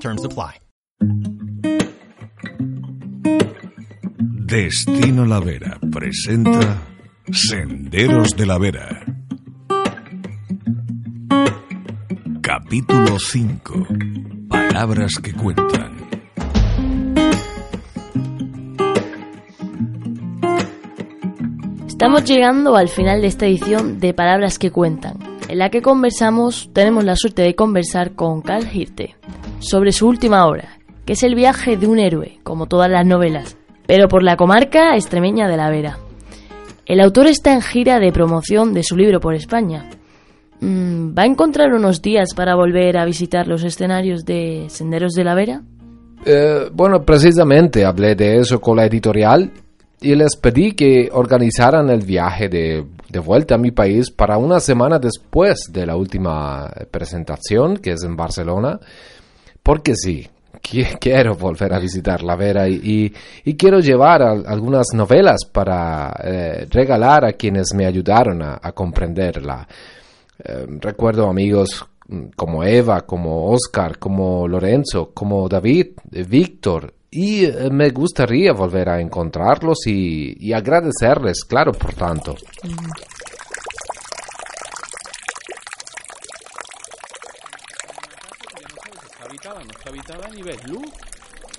Terms apply. Destino La Vera presenta Senderos de la Vera. Capítulo 5. Palabras que cuentan. Estamos llegando al final de esta edición de Palabras que cuentan, en la que conversamos, tenemos la suerte de conversar con Carl Hirte sobre su última obra, que es el viaje de un héroe, como todas las novelas, pero por la comarca extremeña de la Vera. El autor está en gira de promoción de su libro por España. Mm, ¿Va a encontrar unos días para volver a visitar los escenarios de Senderos de la Vera? Eh, bueno, precisamente hablé de eso con la editorial y les pedí que organizaran el viaje de, de, vuelta a mi país para una semana después de la última presentación, que es en Barcelona, porque sí, quiero volver a visitar La Vera y, quiero llevar algunas novelas para eh, regalar a quienes me ayudaron a, comprenderla. Eh, recuerdo amigos como Eva, como Oscar, como Lorenzo, como David, eh, Víctor, y eh, me gustaría volver a encontrarlos y agradecerles, claro, por tanto. No está habitada ni ves luz.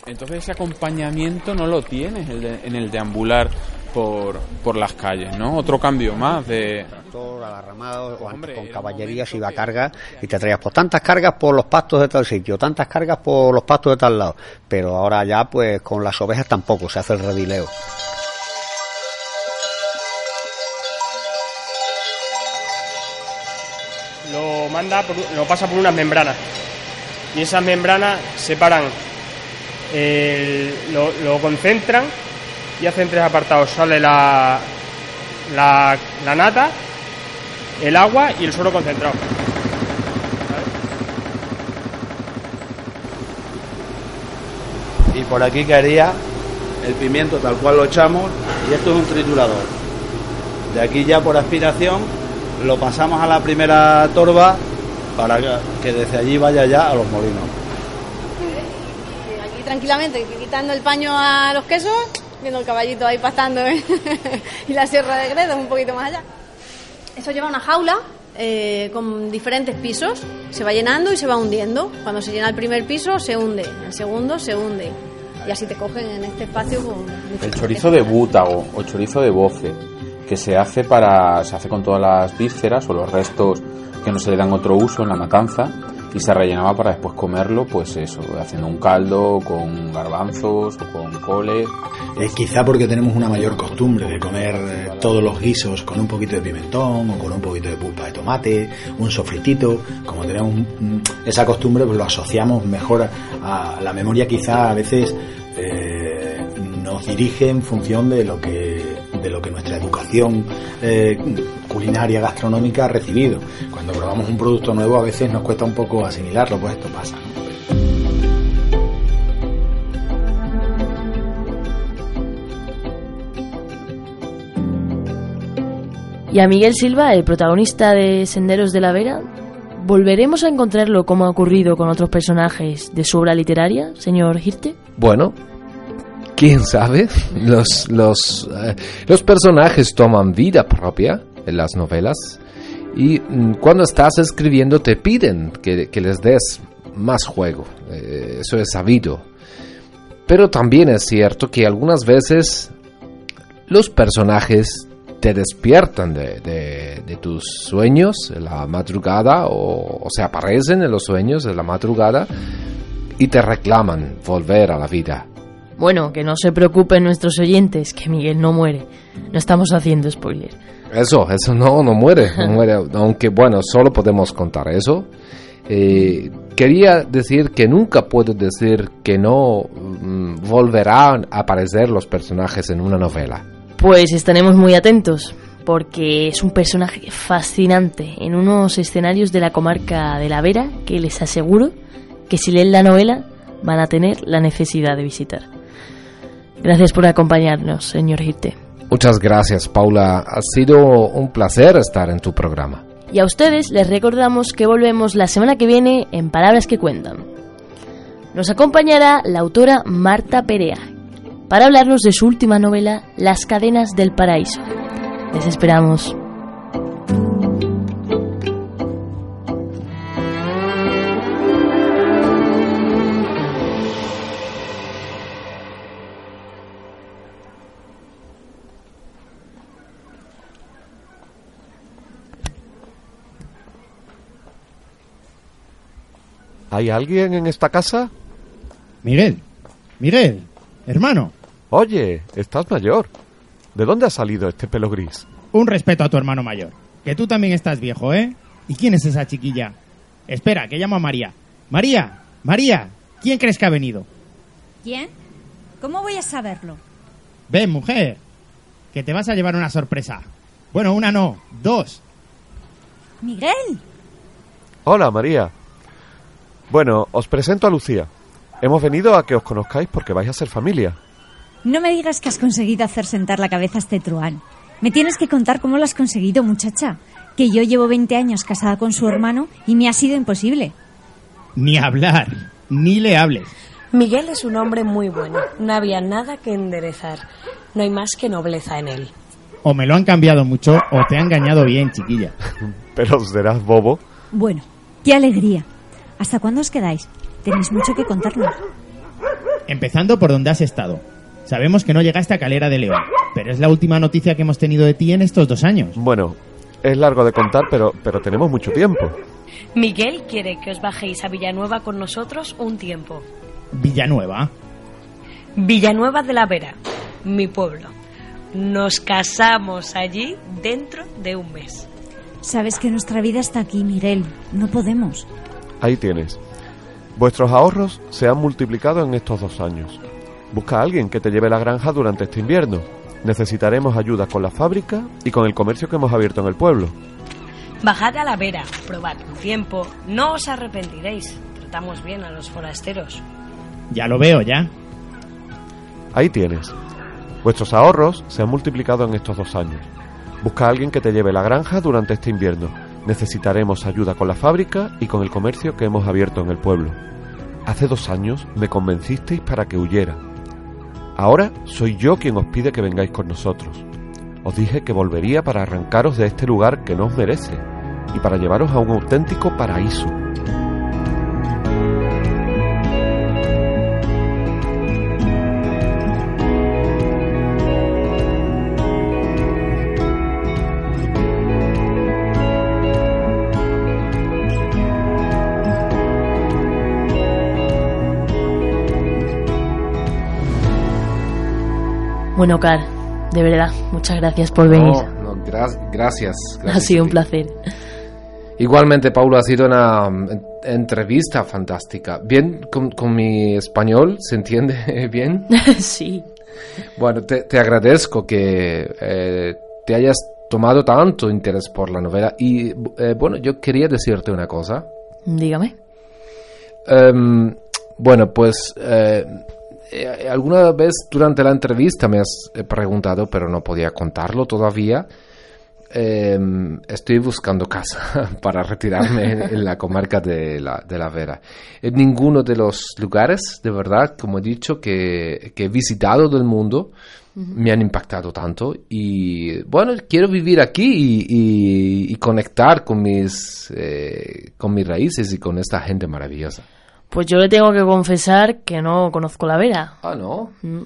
Entonces ese acompañamiento no lo tienes el de, en el deambular por, por las calles, ¿no? Otro cambio más de... Tractor, alarramado, con, con caballería se iba a carga y te traías pues tantas cargas por los pastos de tal sitio, tantas cargas por los pastos de tal lado. Pero ahora ya pues con las ovejas tampoco se hace el redileo. Lo manda, por, lo pasa por unas membranas y esas membranas separan, lo, concentran y hacen tres apartados. Sale la, la nata, el agua y el suelo concentrado. Y por aquí caería el pimiento tal cual lo echamos y esto es un triturador. De aquí ya por aspiración lo pasamos a la primera torba para que desde allí vaya ya a los molinos. Aquí tranquilamente, quitando el paño a los quesos, viendo el caballito ahí pastando ¿eh? y la sierra de Gredos un poquito más allá. Eso lleva una jaula eh, con diferentes pisos, se va llenando y se va hundiendo. Cuando se llena el primer piso se hunde, el segundo se hunde. Y así te cogen en este espacio con... El chorizo de bútago o chorizo de boce, que se hace para se hace con todas las vísceras o los restos que no se le dan otro uso en la matanza y se rellenaba para después comerlo, pues eso, haciendo un caldo con garbanzos o con cole. Es quizá porque tenemos una mayor costumbre de comer eh, todos los guisos con un poquito de pimentón o con un poquito de pulpa de tomate, un sofritito, como tenemos esa costumbre, pues lo asociamos mejor a, a la memoria quizá a veces eh, nos dirige en función de lo que de lo que nuestra educación eh, culinaria gastronómica ha recibido. Cuando probamos un producto nuevo a veces nos cuesta un poco asimilarlo, pues esto pasa. ¿no? Y a Miguel Silva, el protagonista de Senderos de la Vera, ¿volveremos a encontrarlo como ha ocurrido con otros personajes de su obra literaria, señor Hirte? Bueno, quién sabe. Los, los, eh, los personajes toman vida propia en las novelas y mm, cuando estás escribiendo te piden que, que les des más juego. Eh, eso es sabido. Pero también es cierto que algunas veces los personajes te despiertan de, de, tus sueños en la madrugada o, o se aparecen en los sueños de la madrugada y te reclaman volver a la vida. Bueno, que no se preocupen nuestros oyentes, que Miguel no muere. No estamos haciendo spoiler. Eso, eso no, no muere, no muere. Aunque bueno, solo podemos contar eso. Eh, quería decir que nunca puedo decir que no mm, volverán a aparecer los personajes en una novela. Pues estaremos muy atentos, porque es un personaje fascinante en unos escenarios de la comarca de La Vera que les aseguro que si leen la novela van a tener la necesidad de visitar. Gracias por acompañarnos, señor Hirte. Muchas gracias, Paula. Ha sido un placer estar en tu programa. Y a ustedes les recordamos que volvemos la semana que viene en Palabras que Cuentan. Nos acompañará la autora Marta Perea para hablarnos de su última novela, Las cadenas del paraíso. Les esperamos. ¿Hay alguien en esta casa? Miguel, Miguel, hermano. Oye, estás mayor. ¿De dónde ha salido este pelo gris? Un respeto a tu hermano mayor. Que tú también estás viejo, ¿eh? ¿Y quién es esa chiquilla? Espera, que llamo a María. María, María, ¿quién crees que ha venido? ¿Quién? ¿Cómo voy a saberlo? Ven, mujer, que te vas a llevar una sorpresa. Bueno, una no, dos. Miguel. Hola, María. Bueno, os presento a Lucía. Hemos venido a que os conozcáis porque vais a ser familia. No me digas que has conseguido hacer sentar la cabeza a este truán. Me tienes que contar cómo lo has conseguido, muchacha. Que yo llevo 20 años casada con su hermano y me ha sido imposible. Ni hablar, ni le hables. Miguel es un hombre muy bueno. No había nada que enderezar. No hay más que nobleza en él. O me lo han cambiado mucho o te ha engañado bien, chiquilla. Pero serás bobo. Bueno, qué alegría. ¿Hasta cuándo os quedáis? Tenéis mucho que contarnos. Empezando por donde has estado. Sabemos que no llegaste a Calera de León, pero es la última noticia que hemos tenido de ti en estos dos años. Bueno, es largo de contar, pero, pero tenemos mucho tiempo. Miguel quiere que os bajéis a Villanueva con nosotros un tiempo. ¿Villanueva? Villanueva de la Vera, mi pueblo. Nos casamos allí dentro de un mes. Sabes que nuestra vida está aquí, Miguel. No podemos. Ahí tienes. Vuestros ahorros se han multiplicado en estos dos años. Busca a alguien que te lleve la granja durante este invierno. Necesitaremos ayuda con la fábrica y con el comercio que hemos abierto en el pueblo. Bajad a la vera, probad un tiempo, no os arrepentiréis. Tratamos bien a los forasteros. Ya lo veo, ya. Ahí tienes. Vuestros ahorros se han multiplicado en estos dos años. Busca a alguien que te lleve la granja durante este invierno. Necesitaremos ayuda con la fábrica y con el comercio que hemos abierto en el pueblo. Hace dos años me convencisteis para que huyera. Ahora soy yo quien os pide que vengáis con nosotros. Os dije que volvería para arrancaros de este lugar que no os merece y para llevaros a un auténtico paraíso. Bueno, Car, de verdad, muchas gracias por venir. No, no, gra gracias, gracias. Ha sido un placer. Igualmente, Paulo, ha sido una entrevista fantástica. Bien, con, con mi español, ¿se entiende bien? sí. Bueno, te, te agradezco que eh, te hayas tomado tanto interés por la novela. Y eh, bueno, yo quería decirte una cosa. Dígame. Um, bueno, pues eh, eh, alguna vez durante la entrevista me has preguntado, pero no podía contarlo todavía. Eh, estoy buscando casa para retirarme en la comarca de la, de la Vera. En ninguno de los lugares, de verdad, como he dicho, que, que he visitado del mundo, uh -huh. me han impactado tanto. Y bueno, quiero vivir aquí y, y, y conectar con mis, eh, con mis raíces y con esta gente maravillosa. Pues yo le tengo que confesar que no conozco la Vera. Ah, ¿no? Mm,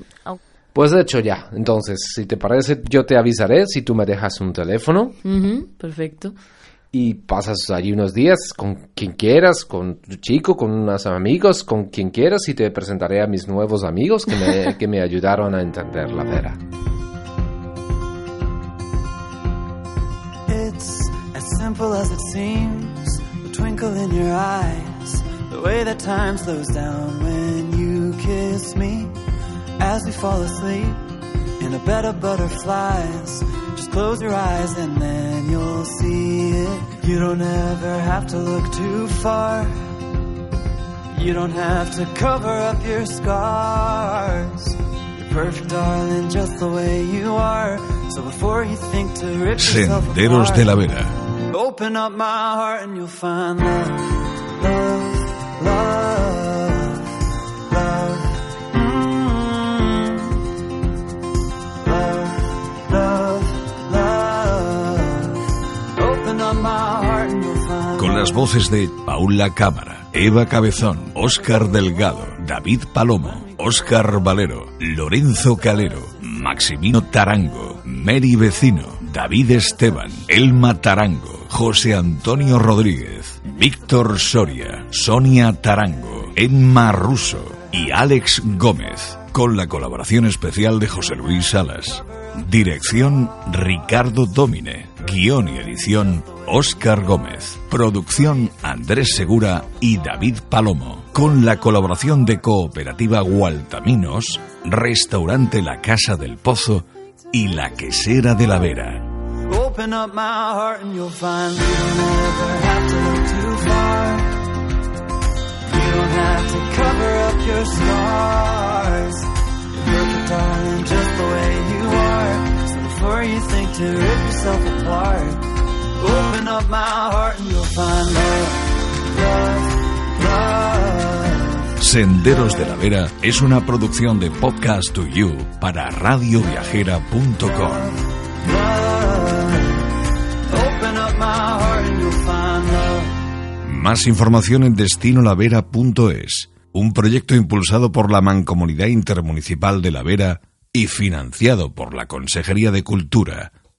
pues de hecho ya. Entonces, si te parece, yo te avisaré si tú me dejas un teléfono. Uh -huh, perfecto. Y pasas allí unos días con quien quieras, con tu chico, con unos amigos, con quien quieras y te presentaré a mis nuevos amigos que me, que me ayudaron a entender la Vera. It's as simple as it seems. twinkle in your eyes, the way that time slows down when you kiss me as we fall asleep in a bed of butterflies. Just close your eyes and then you'll see it. You don't ever have to look too far. You don't have to cover up your scars. You're perfect, darling, just the way you are. So before you think to rip yourself Senderos apart, de la Vera. Open up my heart and you'll find love, las voces de Paula Cámara, Eva Cabezón, Óscar Delgado, David Palomo, Óscar Valero, Lorenzo Calero, Maximino Tarango, Mary Vecino, David Esteban, Elma Tarango, José Antonio Rodríguez, Víctor Soria, Sonia Tarango, Emma Russo y Alex Gómez, con la colaboración especial de José Luis Salas. Dirección Ricardo Domine. Guión y edición Óscar Gómez. Producción Andrés Segura y David Palomo. Con la colaboración de Cooperativa Gualtaminos, Restaurante La Casa del Pozo y La Quesera de la Vera. Open up my heart and you'll find to rip yourself apart, open up my heart and you'll find love, love, love. Senderos de la Vera es una producción de Podcast to You para radioviajera.com. Más información en destinolavera.es, un proyecto impulsado por la Mancomunidad Intermunicipal de La Vera y financiado por la Consejería de Cultura,